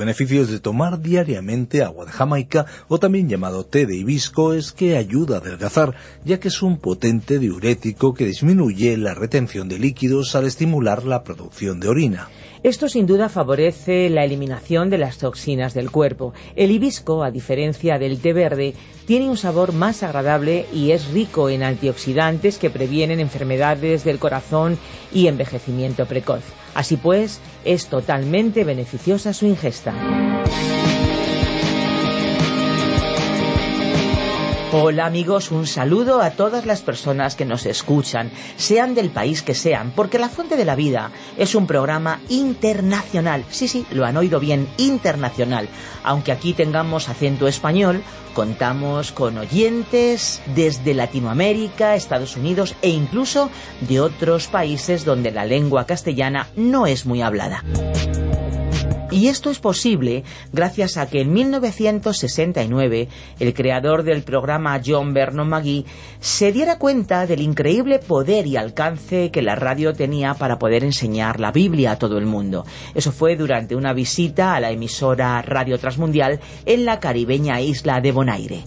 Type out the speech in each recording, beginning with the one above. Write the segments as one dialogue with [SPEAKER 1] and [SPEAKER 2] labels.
[SPEAKER 1] Beneficios de tomar diariamente agua de Jamaica, o también llamado té de hibisco, es que ayuda a adelgazar, ya que es un potente diurético que disminuye la retención de líquidos al estimular la producción de orina.
[SPEAKER 2] Esto sin duda favorece la eliminación de las toxinas del cuerpo. El hibisco, a diferencia del té verde, tiene un sabor más agradable y es rico en antioxidantes que previenen enfermedades del corazón y envejecimiento precoz. Así pues, es totalmente beneficiosa su ingesta. Hola amigos, un saludo a todas las personas que nos escuchan, sean del país que sean, porque La Fuente de la Vida es un programa internacional. Sí, sí, lo han oído bien, internacional. Aunque aquí tengamos acento español, contamos con oyentes desde Latinoamérica, Estados Unidos e incluso de otros países donde la lengua castellana no es muy hablada. Y esto es posible gracias a que en 1969 el creador del programa John Vernon McGee se diera cuenta del increíble poder y alcance que la radio tenía para poder enseñar la Biblia a todo el mundo. Eso fue durante una visita a la emisora Radio Transmundial en la caribeña isla de Bonaire.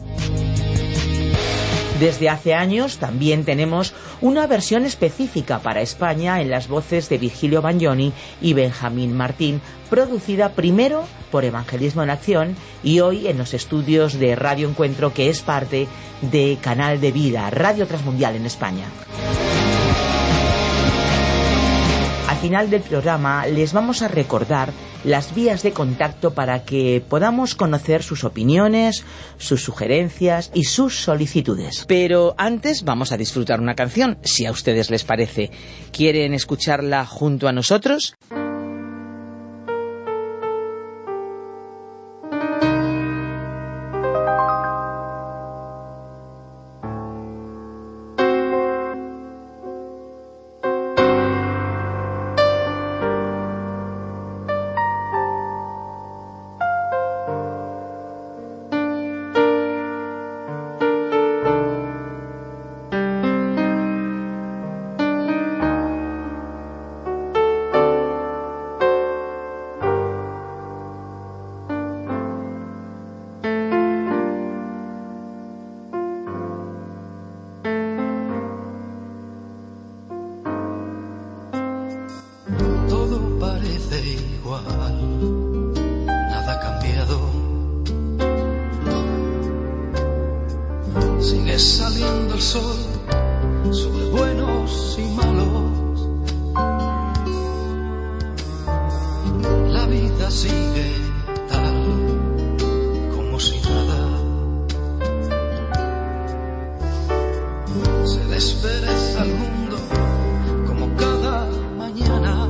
[SPEAKER 2] Desde hace años también tenemos una versión específica para España en las voces de Virgilio Bagnoni y Benjamín Martín, producida primero por Evangelismo en Acción y hoy en los estudios de Radio Encuentro, que es parte de Canal de Vida, Radio Transmundial en España. Al final del programa les vamos a recordar las vías de contacto para que podamos conocer sus opiniones, sus sugerencias y sus solicitudes. Pero antes vamos a disfrutar una canción, si a ustedes les parece. ¿Quieren escucharla junto a nosotros? despereza al mundo como cada mañana.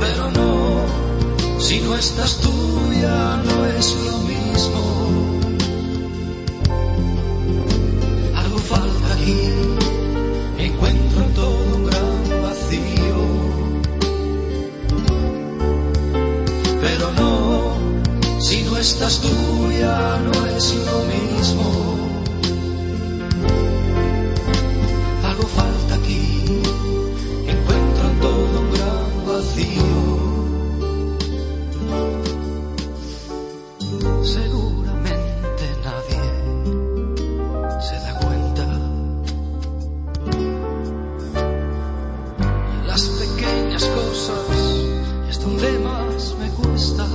[SPEAKER 3] Pero no, si no estás tú ya no es lo mismo. Algo falta aquí, me encuentro todo un gran vacío. Pero no, si no estás tú ya no es lo mismo. vacío. Seguramente nadie se da cuenta. Las pequeñas cosas es donde más me cuesta.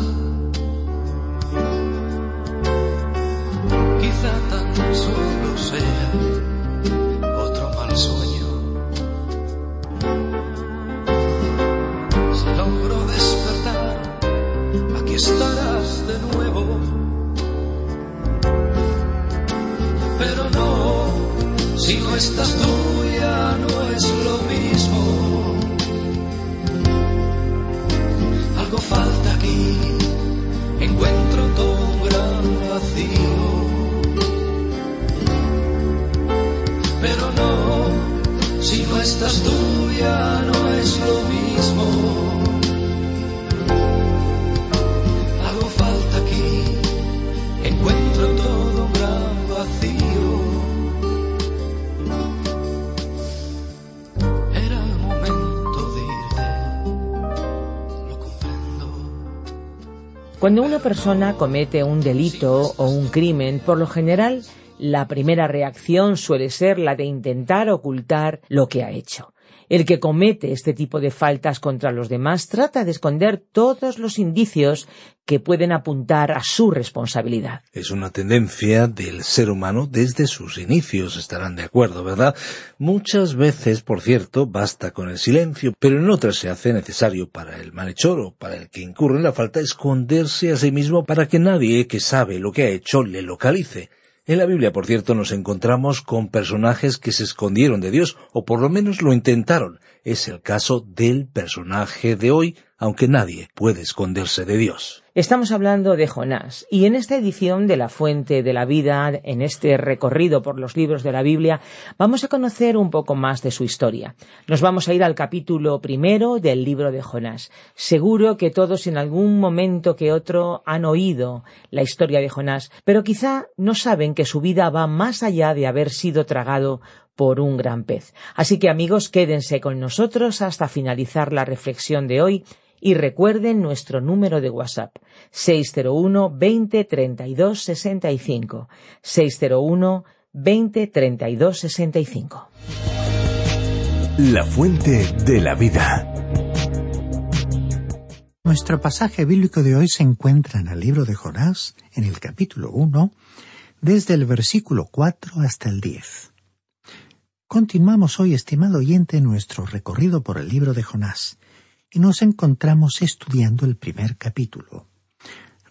[SPEAKER 3] Quizá tan solo sea otro mal sueño. Si no estás tú ya no es lo mismo. Algo falta aquí, encuentro todo un gran vacío. Pero no, si no estás tú ya no es lo mismo.
[SPEAKER 2] Cuando una persona comete un delito o un crimen, por lo general, la primera reacción suele ser la de intentar ocultar lo que ha hecho. El que comete este tipo de faltas contra los demás trata de esconder todos los indicios que pueden apuntar a su responsabilidad.
[SPEAKER 1] Es una tendencia del ser humano desde sus inicios, estarán de acuerdo, ¿verdad? Muchas veces, por cierto, basta con el silencio, pero en otras se hace necesario para el malhechor o para el que incurre en la falta esconderse a sí mismo para que nadie que sabe lo que ha hecho le localice. En la Biblia, por cierto, nos encontramos con personajes que se escondieron de Dios, o por lo menos lo intentaron. Es el caso del personaje de hoy, aunque nadie puede esconderse de Dios.
[SPEAKER 2] Estamos hablando de Jonás y en esta edición de La Fuente de la Vida, en este recorrido por los libros de la Biblia, vamos a conocer un poco más de su historia. Nos vamos a ir al capítulo primero del libro de Jonás. Seguro que todos en algún momento que otro han oído la historia de Jonás, pero quizá no saben que su vida va más allá de haber sido tragado por un gran pez. Así que amigos, quédense con nosotros hasta finalizar la reflexión de hoy y recuerden nuestro número de WhatsApp 601 20 32 65 601 20 32 65
[SPEAKER 4] La fuente de la vida.
[SPEAKER 5] Nuestro pasaje bíblico de hoy se encuentra en el libro de Jonás, en el capítulo 1, desde el versículo 4 hasta el 10. Continuamos hoy, estimado oyente, nuestro recorrido por el libro de Jonás y nos encontramos estudiando el primer capítulo.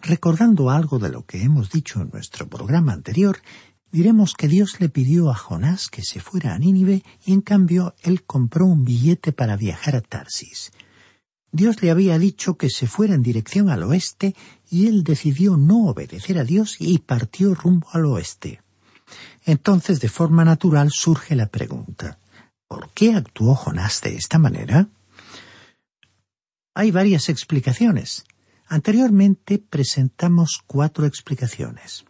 [SPEAKER 5] Recordando algo de lo que hemos dicho en nuestro programa anterior, diremos que Dios le pidió a Jonás que se fuera a Nínive y en cambio él compró un billete para viajar a Tarsis. Dios le había dicho que se fuera en dirección al oeste y él decidió no obedecer a Dios y partió rumbo al oeste. Entonces, de forma natural, surge la pregunta ¿Por qué actuó Jonás de esta manera? Hay varias explicaciones. Anteriormente presentamos cuatro explicaciones.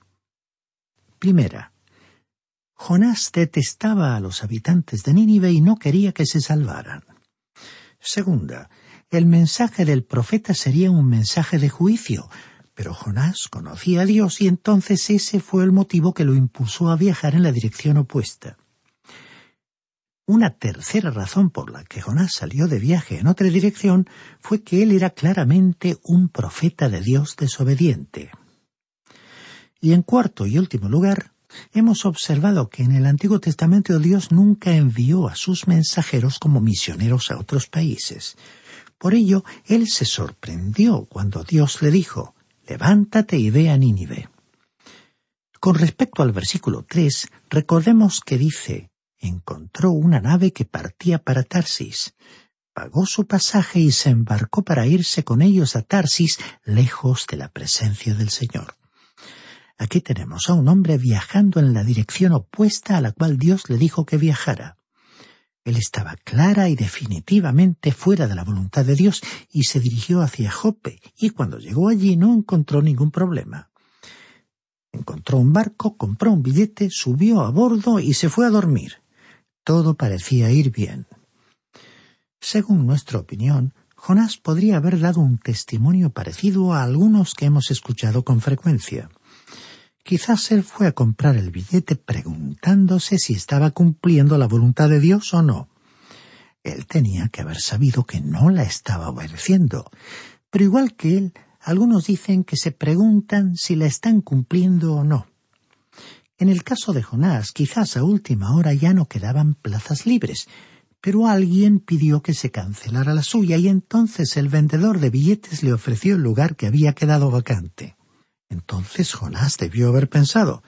[SPEAKER 5] Primera, Jonás detestaba a los habitantes de Nínive y no quería que se salvaran. Segunda, el mensaje del profeta sería un mensaje de juicio, pero Jonás conocía a Dios y entonces ese fue el motivo que lo impulsó a viajar en la dirección opuesta. Una tercera razón por la que Jonás salió de viaje en otra dirección fue que él era claramente un profeta de Dios desobediente. Y en cuarto y último lugar, hemos observado que en el Antiguo Testamento Dios nunca envió a sus mensajeros como misioneros a otros países. Por ello, él se sorprendió cuando Dios le dijo, levántate y ve a Nínive. Con respecto al versículo tres, recordemos que dice, encontró una nave que partía para Tarsis. Pagó su pasaje y se embarcó para irse con ellos a Tarsis, lejos de la presencia del Señor. Aquí tenemos a un hombre viajando en la dirección opuesta a la cual Dios le dijo que viajara. Él estaba clara y definitivamente fuera de la voluntad de Dios y se dirigió hacia Jope, y cuando llegó allí no encontró ningún problema. Encontró un barco, compró un billete, subió a bordo y se fue a dormir. Todo parecía ir bien. Según nuestra opinión, Jonás podría haber dado un testimonio parecido a algunos que hemos escuchado con frecuencia. Quizás él fue a comprar el billete preguntándose si estaba cumpliendo la voluntad de Dios o no. Él tenía que haber sabido que no la estaba obedeciendo. Pero igual que él, algunos dicen que se preguntan si la están cumpliendo o no. En el caso de Jonás, quizás a última hora ya no quedaban plazas libres, pero alguien pidió que se cancelara la suya y entonces el vendedor de billetes le ofreció el lugar que había quedado vacante. Entonces Jonás debió haber pensado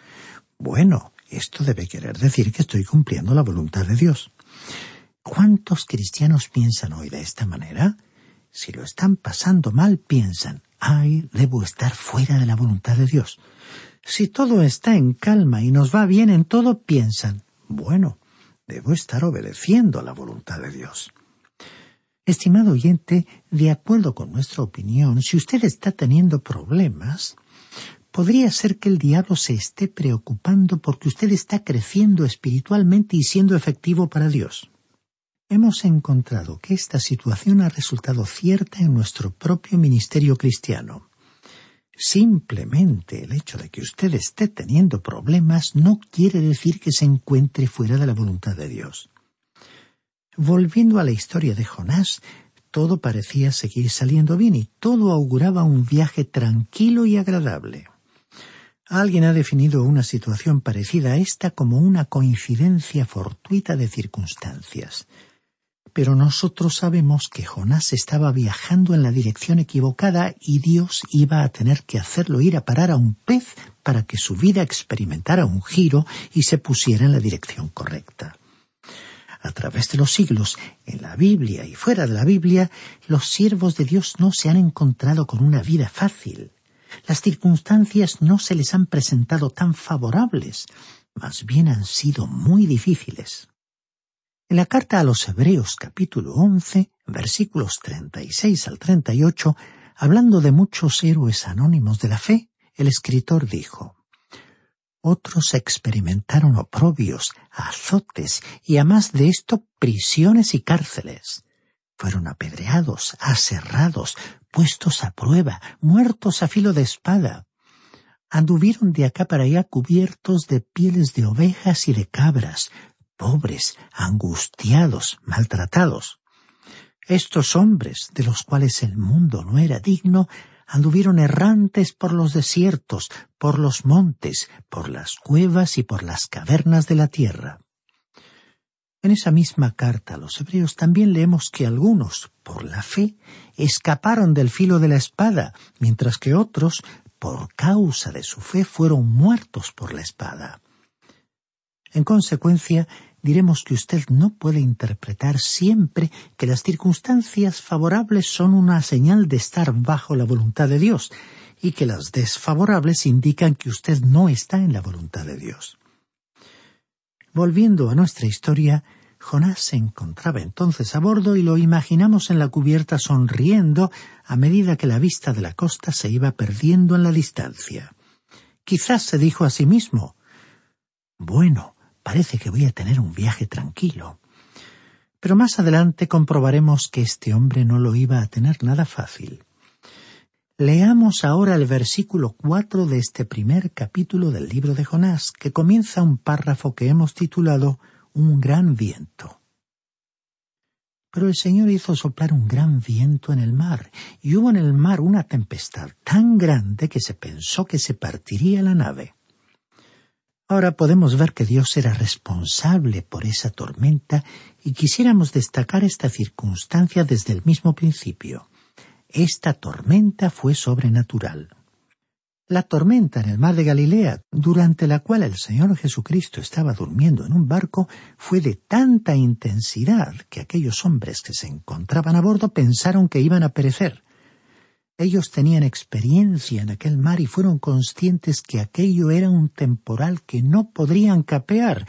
[SPEAKER 5] bueno, Esto debe querer decir que estoy cumpliendo la voluntad de Dios. ¿Cuántos cristianos piensan hoy de esta manera? Si lo están pasando mal, piensan, ay, debo estar fuera de la voluntad de Dios. Si todo está en calma y nos va bien en todo, piensan, bueno, debo estar obedeciendo a la voluntad de Dios. Estimado oyente, de acuerdo con nuestra opinión, si usted está teniendo problemas, podría ser que el diablo se esté preocupando porque usted está creciendo espiritualmente y siendo efectivo para Dios hemos encontrado que esta situación ha resultado cierta en nuestro propio ministerio cristiano. Simplemente el hecho de que usted esté teniendo problemas no quiere decir que se encuentre fuera de la voluntad de Dios. Volviendo a la historia de Jonás, todo parecía seguir saliendo bien y todo auguraba un viaje tranquilo y agradable. Alguien ha definido una situación parecida a esta como una coincidencia fortuita de circunstancias. Pero nosotros sabemos que Jonás estaba viajando en la dirección equivocada y Dios iba a tener que hacerlo ir a parar a un pez para que su vida experimentara un giro y se pusiera en la dirección correcta. A través de los siglos, en la Biblia y fuera de la Biblia, los siervos de Dios no se han encontrado con una vida fácil. Las circunstancias no se les han presentado tan favorables, más bien han sido muy difíciles. En la carta a los Hebreos capítulo once, versículos treinta y seis al treinta y ocho, hablando de muchos héroes anónimos de la fe, el escritor dijo Otros experimentaron oprobios, azotes y a más de esto prisiones y cárceles. Fueron apedreados, aserrados, puestos a prueba, muertos a filo de espada. Anduvieron de acá para allá cubiertos de pieles de ovejas y de cabras, pobres, angustiados, maltratados. Estos hombres, de los cuales el mundo no era digno, anduvieron errantes por los desiertos, por los montes, por las cuevas y por las cavernas de la tierra. En esa misma carta a los hebreos también leemos que algunos, por la fe, escaparon del filo de la espada, mientras que otros, por causa de su fe, fueron muertos por la espada. En consecuencia, diremos que usted no puede interpretar siempre que las circunstancias favorables son una señal de estar bajo la voluntad de Dios y que las desfavorables indican que usted no está en la voluntad de Dios. Volviendo a nuestra historia, Jonás se encontraba entonces a bordo y lo imaginamos en la cubierta sonriendo a medida que la vista de la costa se iba perdiendo en la distancia. Quizás se dijo a sí mismo Bueno, parece que voy a tener un viaje tranquilo. Pero más adelante comprobaremos que este hombre no lo iba a tener nada fácil. Leamos ahora el versículo cuatro de este primer capítulo del libro de Jonás, que comienza un párrafo que hemos titulado Un gran viento. Pero el Señor hizo soplar un gran viento en el mar, y hubo en el mar una tempestad tan grande que se pensó que se partiría la nave. Ahora podemos ver que Dios era responsable por esa tormenta y quisiéramos destacar esta circunstancia desde el mismo principio. Esta tormenta fue sobrenatural. La tormenta en el mar de Galilea, durante la cual el Señor Jesucristo estaba durmiendo en un barco, fue de tanta intensidad que aquellos hombres que se encontraban a bordo pensaron que iban a perecer. Ellos tenían experiencia en aquel mar y fueron conscientes que aquello era un temporal que no podrían capear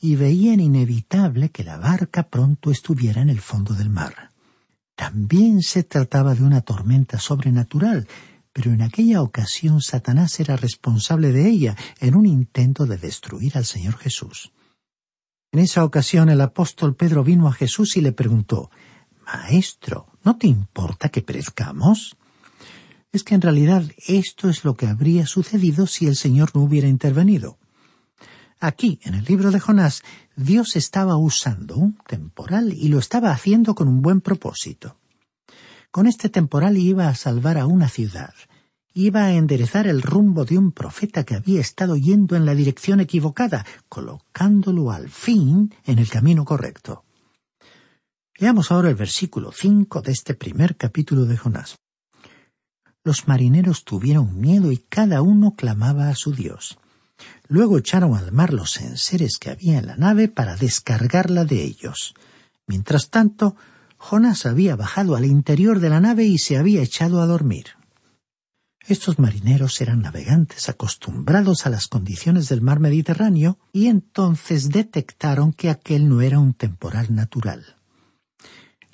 [SPEAKER 5] y veían inevitable que la barca pronto estuviera en el fondo del mar. También se trataba de una tormenta sobrenatural, pero en aquella ocasión Satanás era responsable de ella en un intento de destruir al Señor Jesús. En esa ocasión el apóstol Pedro vino a Jesús y le preguntó Maestro, ¿no te importa que perezcamos? Es que en realidad esto es lo que habría sucedido si el Señor no hubiera intervenido. Aquí, en el libro de Jonás, Dios estaba usando un temporal y lo estaba haciendo con un buen propósito. Con este temporal iba a salvar a una ciudad, iba a enderezar el rumbo de un profeta que había estado yendo en la dirección equivocada, colocándolo al fin en el camino correcto. Leamos ahora el versículo cinco de este primer capítulo de Jonás los marineros tuvieron miedo y cada uno clamaba a su Dios. Luego echaron al mar los enseres que había en la nave para descargarla de ellos. Mientras tanto, Jonás había bajado al interior de la nave y se había echado a dormir. Estos marineros eran navegantes acostumbrados a las condiciones del mar Mediterráneo y entonces detectaron que aquel no era un temporal natural.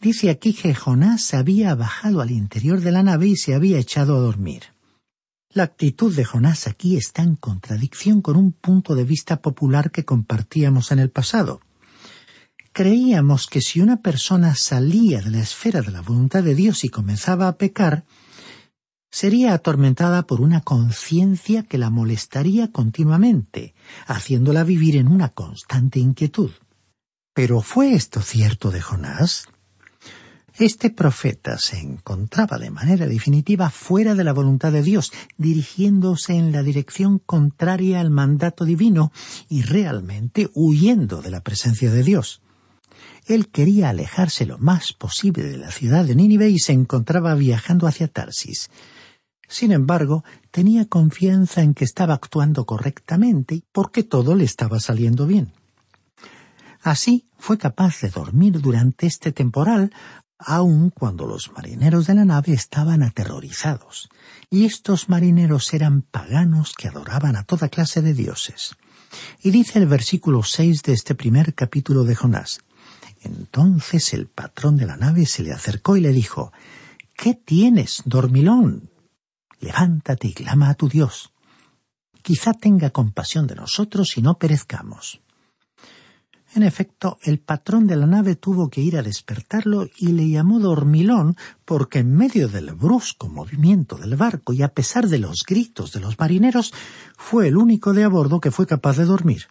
[SPEAKER 5] Dice aquí que Jonás había bajado al interior de la nave y se había echado a dormir. La actitud de Jonás aquí está en contradicción con un punto de vista popular que compartíamos en el pasado. Creíamos que si una persona salía de la esfera de la voluntad de Dios y comenzaba a pecar, sería atormentada por una conciencia que la molestaría continuamente, haciéndola vivir en una constante inquietud. Pero ¿fue esto cierto de Jonás? Este profeta se encontraba de manera definitiva fuera de la voluntad de Dios, dirigiéndose en la dirección contraria al mandato divino y realmente huyendo de la presencia de Dios. Él quería alejarse lo más posible de la ciudad de Nínive y se encontraba viajando hacia Tarsis. Sin embargo, tenía confianza en que estaba actuando correctamente porque todo le estaba saliendo bien. Así fue capaz de dormir durante este temporal aun cuando los marineros de la nave estaban aterrorizados, y estos marineros eran paganos que adoraban a toda clase de dioses. Y dice el versículo seis de este primer capítulo de Jonás. Entonces el patrón de la nave se le acercó y le dijo ¿Qué tienes, dormilón? Levántate y clama a tu Dios. Quizá tenga compasión de nosotros y no perezcamos. En efecto, el patrón de la nave tuvo que ir a despertarlo y le llamó dormilón porque en medio del brusco movimiento del barco y a pesar de los gritos de los marineros, fue el único de a bordo que fue capaz de dormir.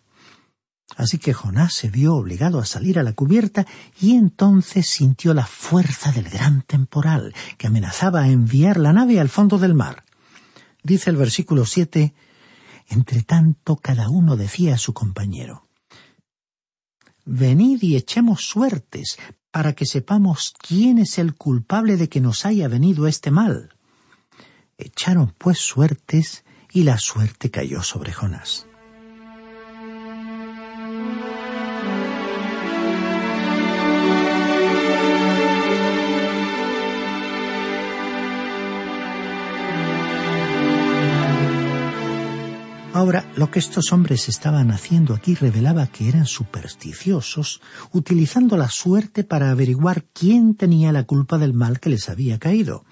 [SPEAKER 5] Así que Jonás se vio obligado a salir a la cubierta y entonces sintió la fuerza del gran temporal que amenazaba a enviar la nave al fondo del mar. Dice el versículo siete Entre tanto cada uno decía a su compañero Venid y echemos suertes, para que sepamos quién es el culpable de que nos haya venido este mal. Echaron pues suertes, y la suerte cayó sobre Jonás. Ahora, lo que estos hombres estaban haciendo aquí revelaba que eran supersticiosos, utilizando la suerte para averiguar quién tenía la culpa del mal que les había caído.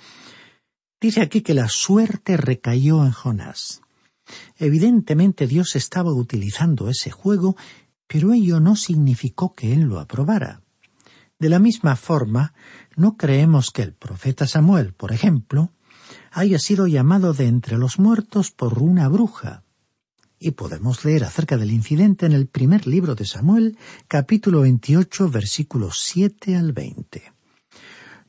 [SPEAKER 5] Dice aquí que la suerte recayó en Jonás. Evidentemente Dios estaba utilizando ese juego, pero ello no significó que él lo aprobara. De la misma forma, no creemos que el profeta Samuel, por ejemplo, haya sido llamado de entre los muertos por una bruja, y podemos leer acerca del incidente en el primer libro de Samuel, capítulo 28, versículos 7 al 20.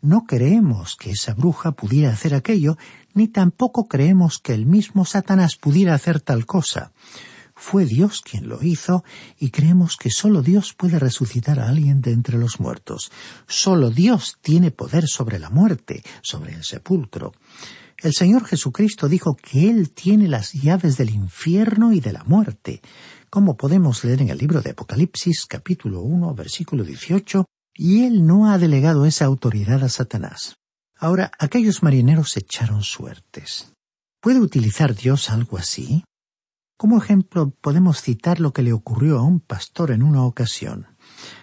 [SPEAKER 5] No creemos que esa bruja pudiera hacer aquello, ni tampoco creemos que el mismo Satanás pudiera hacer tal cosa. Fue Dios quien lo hizo, y creemos que sólo Dios puede resucitar a alguien de entre los muertos. Sólo Dios tiene poder sobre la muerte, sobre el sepulcro. El Señor Jesucristo dijo que Él tiene las llaves del infierno y de la muerte, como podemos leer en el libro de Apocalipsis capítulo 1 versículo 18, y Él no ha delegado esa autoridad a Satanás. Ahora, aquellos marineros echaron suertes. ¿Puede utilizar Dios algo así? Como ejemplo, podemos citar lo que le ocurrió a un pastor en una ocasión.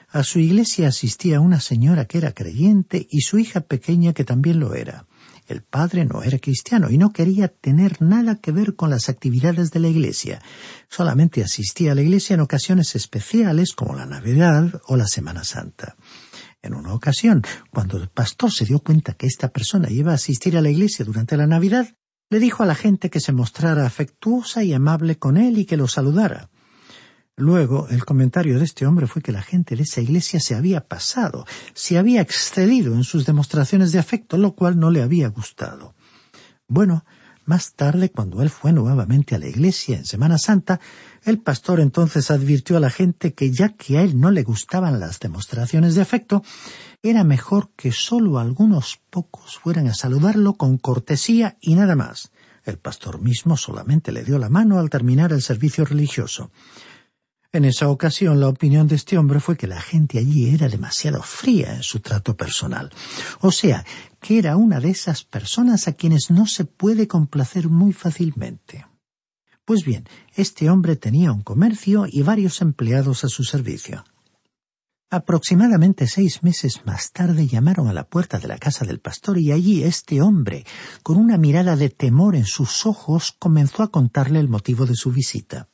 [SPEAKER 5] A su iglesia asistía una señora que era creyente y su hija pequeña que también lo era. El padre no era cristiano y no quería tener nada que ver con las actividades de la iglesia. Solamente asistía a la iglesia en ocasiones especiales como la Navidad o la Semana Santa. En una ocasión, cuando el pastor se dio cuenta que esta persona iba a asistir a la iglesia durante la Navidad, le dijo a la gente que se mostrara afectuosa y amable con él y que lo saludara. Luego, el comentario de este hombre fue que la gente de esa iglesia se había pasado, se había excedido en sus demostraciones de afecto, lo cual no le había gustado. Bueno, más tarde, cuando él fue nuevamente a la iglesia en Semana Santa, el pastor entonces advirtió a la gente que ya que a él no le gustaban las demostraciones de afecto, era mejor que sólo algunos pocos fueran a saludarlo con cortesía y nada más. El pastor mismo solamente le dio la mano al terminar el servicio religioso. En esa ocasión la opinión de este hombre fue que la gente allí era demasiado fría en su trato personal. O sea, que era una de esas personas a quienes no se puede complacer muy fácilmente. Pues bien, este hombre tenía un comercio y varios empleados a su servicio. Aproximadamente seis meses más tarde llamaron a la puerta de la casa del pastor y allí este hombre, con una mirada de temor en sus ojos, comenzó a contarle el motivo de su visita.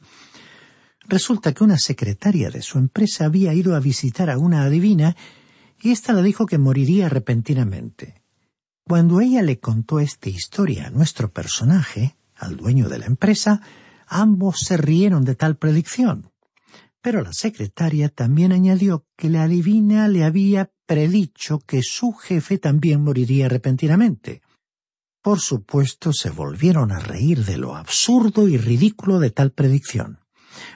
[SPEAKER 5] Resulta que una secretaria de su empresa había ido a visitar a una adivina y ésta le dijo que moriría repentinamente. Cuando ella le contó esta historia a nuestro personaje, al dueño de la empresa, ambos se rieron de tal predicción. Pero la secretaria también añadió que la adivina le había predicho que su jefe también moriría repentinamente. Por supuesto se volvieron a reír de lo absurdo y ridículo de tal predicción.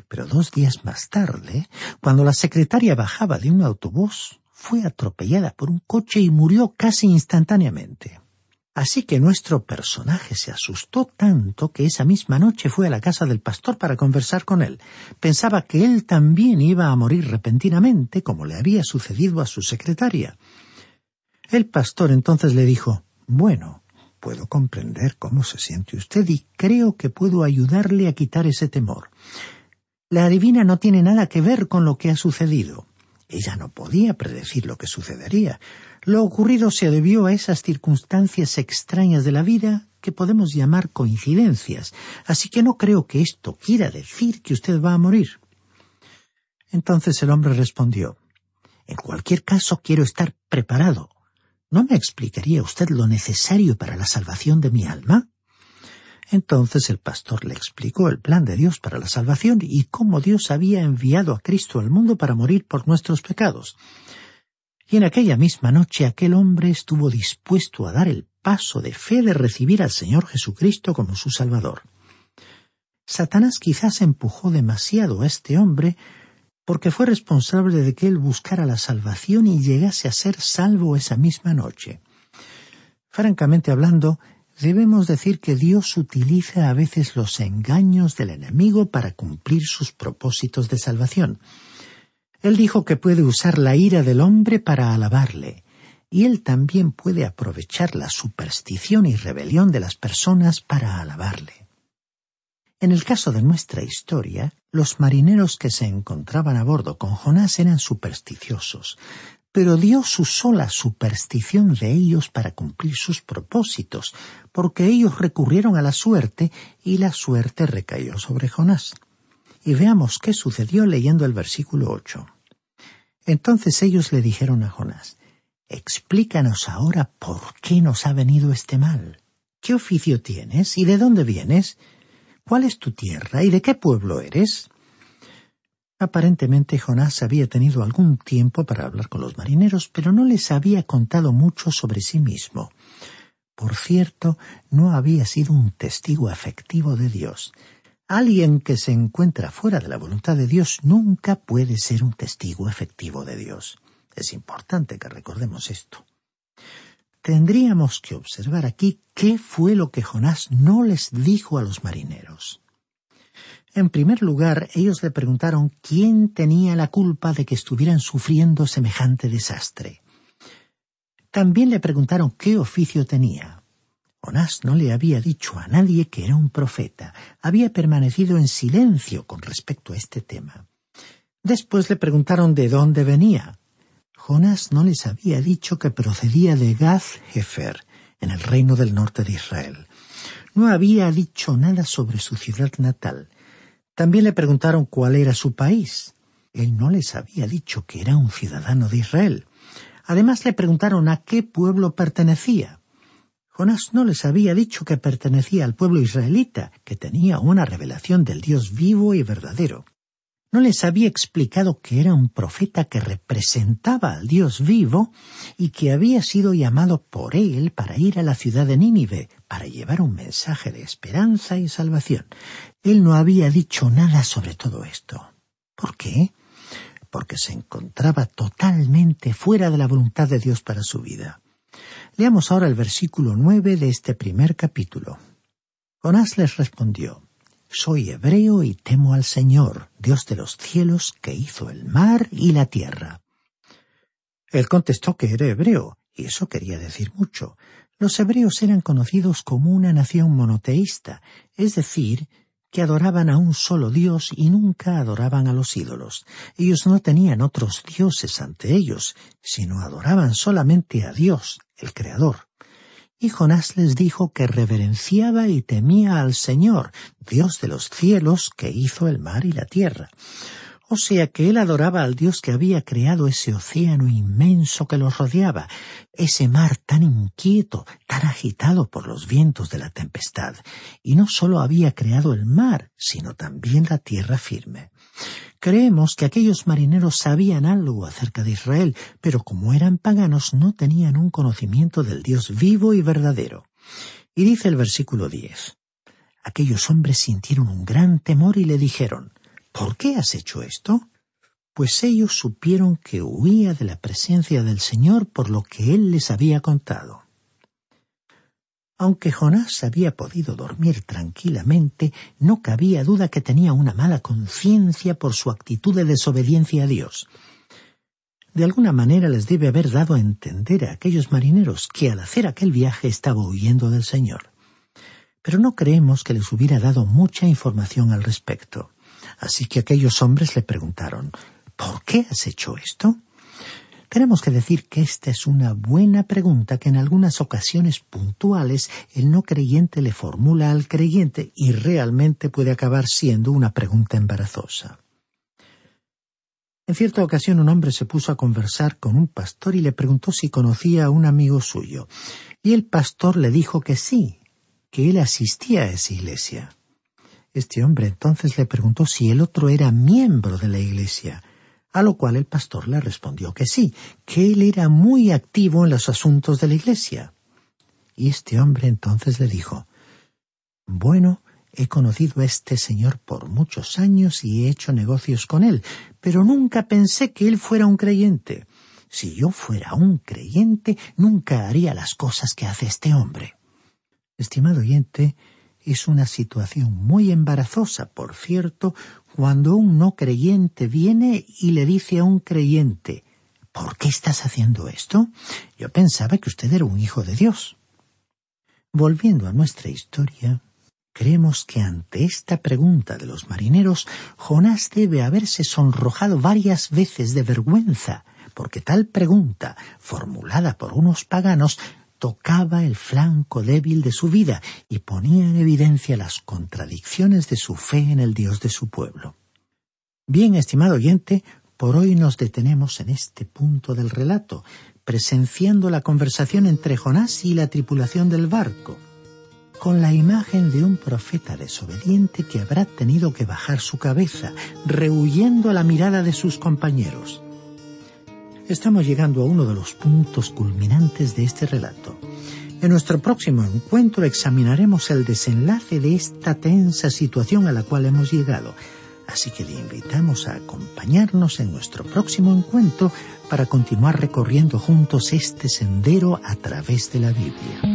[SPEAKER 5] Pero dos días más tarde, cuando la secretaria bajaba de un autobús, fue atropellada por un coche y murió casi instantáneamente. Así que nuestro personaje se asustó tanto que esa misma noche fue a la casa del pastor para conversar con él. Pensaba que él también iba a morir repentinamente, como le había sucedido a su secretaria. El pastor entonces le dijo Bueno, puedo comprender cómo se siente usted y creo que puedo ayudarle a quitar ese temor. La adivina no tiene nada que ver con lo que ha sucedido. Ella no podía predecir lo que sucedería. Lo ocurrido se debió a esas circunstancias extrañas de la vida que podemos llamar coincidencias, así que no creo que esto quiera decir que usted va a morir. Entonces el hombre respondió En cualquier caso quiero estar preparado. ¿No me explicaría usted lo necesario para la salvación de mi alma? Entonces el pastor le explicó el plan de Dios para la salvación y cómo Dios había enviado a Cristo al mundo para morir por nuestros pecados. Y en aquella misma noche aquel hombre estuvo dispuesto a dar el paso de fe de recibir al Señor Jesucristo como su Salvador. Satanás quizás empujó demasiado a este hombre porque fue responsable de que él buscara la salvación y llegase a ser salvo esa misma noche. Francamente hablando, debemos decir que Dios utiliza a veces los engaños del enemigo para cumplir sus propósitos de salvación. Él dijo que puede usar la ira del hombre para alabarle, y él también puede aprovechar la superstición y rebelión de las personas para alabarle. En el caso de nuestra historia, los marineros que se encontraban a bordo con Jonás eran supersticiosos, pero Dios usó la superstición de ellos para cumplir sus propósitos, porque ellos recurrieron a la suerte y la suerte recayó sobre Jonás. Y veamos qué sucedió leyendo el versículo ocho. Entonces ellos le dijeron a Jonás, Explícanos ahora por qué nos ha venido este mal. ¿Qué oficio tienes y de dónde vienes? ¿Cuál es tu tierra y de qué pueblo eres? Aparentemente Jonás había tenido algún tiempo para hablar con los marineros, pero no les había contado mucho sobre sí mismo. Por cierto, no había sido un testigo efectivo de Dios. Alguien que se encuentra fuera de la voluntad de Dios nunca puede ser un testigo efectivo de Dios. Es importante que recordemos esto. Tendríamos que observar aquí qué fue lo que Jonás no les dijo a los marineros. En primer lugar, ellos le preguntaron quién tenía la culpa de que estuvieran sufriendo semejante desastre. También le preguntaron qué oficio tenía. Jonás no le había dicho a nadie que era un profeta, había permanecido en silencio con respecto a este tema. Después le preguntaron de dónde venía. Jonás no les había dicho que procedía de Gath-Hefer, en el reino del norte de Israel. No había dicho nada sobre su ciudad natal. También le preguntaron cuál era su país. Él no les había dicho que era un ciudadano de Israel. Además le preguntaron a qué pueblo pertenecía. Jonás no les había dicho que pertenecía al pueblo israelita, que tenía una revelación del Dios vivo y verdadero. No les había explicado que era un profeta que representaba al Dios vivo y que había sido llamado por él para ir a la ciudad de Nínive, para llevar un mensaje de esperanza y salvación. Él no había dicho nada sobre todo esto. ¿Por qué? Porque se encontraba totalmente fuera de la voluntad de Dios para su vida. Leamos ahora el versículo nueve de este primer capítulo. Jonás les respondió, Soy hebreo y temo al Señor, Dios de los cielos, que hizo el mar y la tierra. Él contestó que era hebreo, y eso quería decir mucho. Los hebreos eran conocidos como una nación monoteísta, es decir, que adoraban a un solo Dios y nunca adoraban a los ídolos. Ellos no tenían otros dioses ante ellos, sino adoraban solamente a Dios, el Creador. Y Jonás les dijo que reverenciaba y temía al Señor, Dios de los cielos, que hizo el mar y la tierra. O sea que él adoraba al Dios que había creado ese océano inmenso que los rodeaba, ese mar tan inquieto, tan agitado por los vientos de la tempestad, y no sólo había creado el mar, sino también la tierra firme. Creemos que aquellos marineros sabían algo acerca de Israel, pero como eran paganos no tenían un conocimiento del Dios vivo y verdadero. Y dice el versículo diez Aquellos hombres sintieron un gran temor y le dijeron ¿Por qué has hecho esto? Pues ellos supieron que huía de la presencia del Señor por lo que él les había contado. Aunque Jonás había podido dormir tranquilamente, no cabía duda que tenía una mala conciencia por su actitud de desobediencia a Dios. De alguna manera les debe haber dado a entender a aquellos marineros que al hacer aquel viaje estaba huyendo del Señor. Pero no creemos que les hubiera dado mucha información al respecto. Así que aquellos hombres le preguntaron ¿Por qué has hecho esto? Tenemos que decir que esta es una buena pregunta que en algunas ocasiones puntuales el no creyente le formula al creyente y realmente puede acabar siendo una pregunta embarazosa. En cierta ocasión un hombre se puso a conversar con un pastor y le preguntó si conocía a un amigo suyo, y el pastor le dijo que sí, que él asistía a esa iglesia. Este hombre entonces le preguntó si el otro era miembro de la iglesia, a lo cual el pastor le respondió que sí, que él era muy activo en los asuntos de la iglesia. Y este hombre entonces le dijo Bueno, he conocido a este señor por muchos años y he hecho negocios con él, pero nunca pensé que él fuera un creyente. Si yo fuera un creyente, nunca haría las cosas que hace este hombre. Estimado oyente, es una situación muy embarazosa, por cierto, cuando un no creyente viene y le dice a un creyente ¿Por qué estás haciendo esto? Yo pensaba que usted era un hijo de Dios. Volviendo a nuestra historia, creemos que ante esta pregunta de los marineros, Jonás debe haberse sonrojado varias veces de vergüenza, porque tal pregunta, formulada por unos paganos, tocaba el flanco débil de su vida y ponía en evidencia las contradicciones de su fe en el Dios de su pueblo. Bien, estimado oyente, por hoy nos detenemos en este punto del relato, presenciando la conversación entre Jonás y la tripulación del barco, con la imagen de un profeta desobediente que habrá tenido que bajar su cabeza, rehuyendo la mirada de sus compañeros. Estamos llegando a uno de los puntos culminantes de este relato. En nuestro próximo encuentro examinaremos el desenlace de esta tensa situación a la cual hemos llegado. Así que le invitamos a acompañarnos en nuestro próximo encuentro para continuar recorriendo juntos este sendero a través de la Biblia.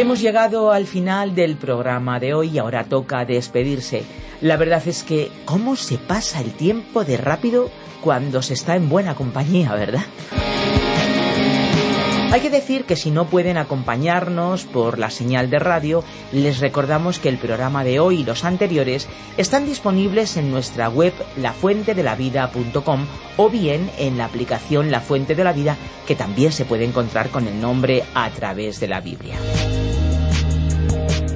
[SPEAKER 2] Hemos llegado al final del programa de hoy y ahora toca despedirse. La verdad es que, ¿cómo se pasa el tiempo de rápido cuando se está en buena compañía, verdad? Hay que decir que si no pueden acompañarnos por la señal de radio, les recordamos que el programa de hoy y los anteriores están disponibles en nuestra web lafuentedelavida.com o bien en la aplicación La Fuente de la Vida que también se puede encontrar con el nombre a través de la Biblia.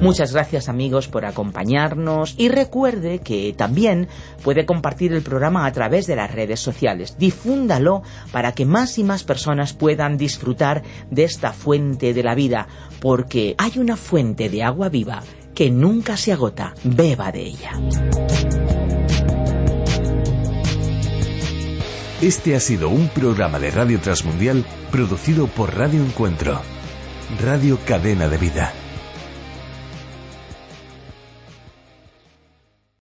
[SPEAKER 2] Muchas gracias amigos por acompañarnos y recuerde que también puede compartir el programa a través de las redes sociales. Difúndalo para que más y más personas puedan disfrutar de esta fuente de la vida, porque hay una fuente de agua viva que nunca se agota. Beba de ella.
[SPEAKER 4] Este ha sido un programa de Radio Transmundial producido por Radio Encuentro, Radio Cadena de Vida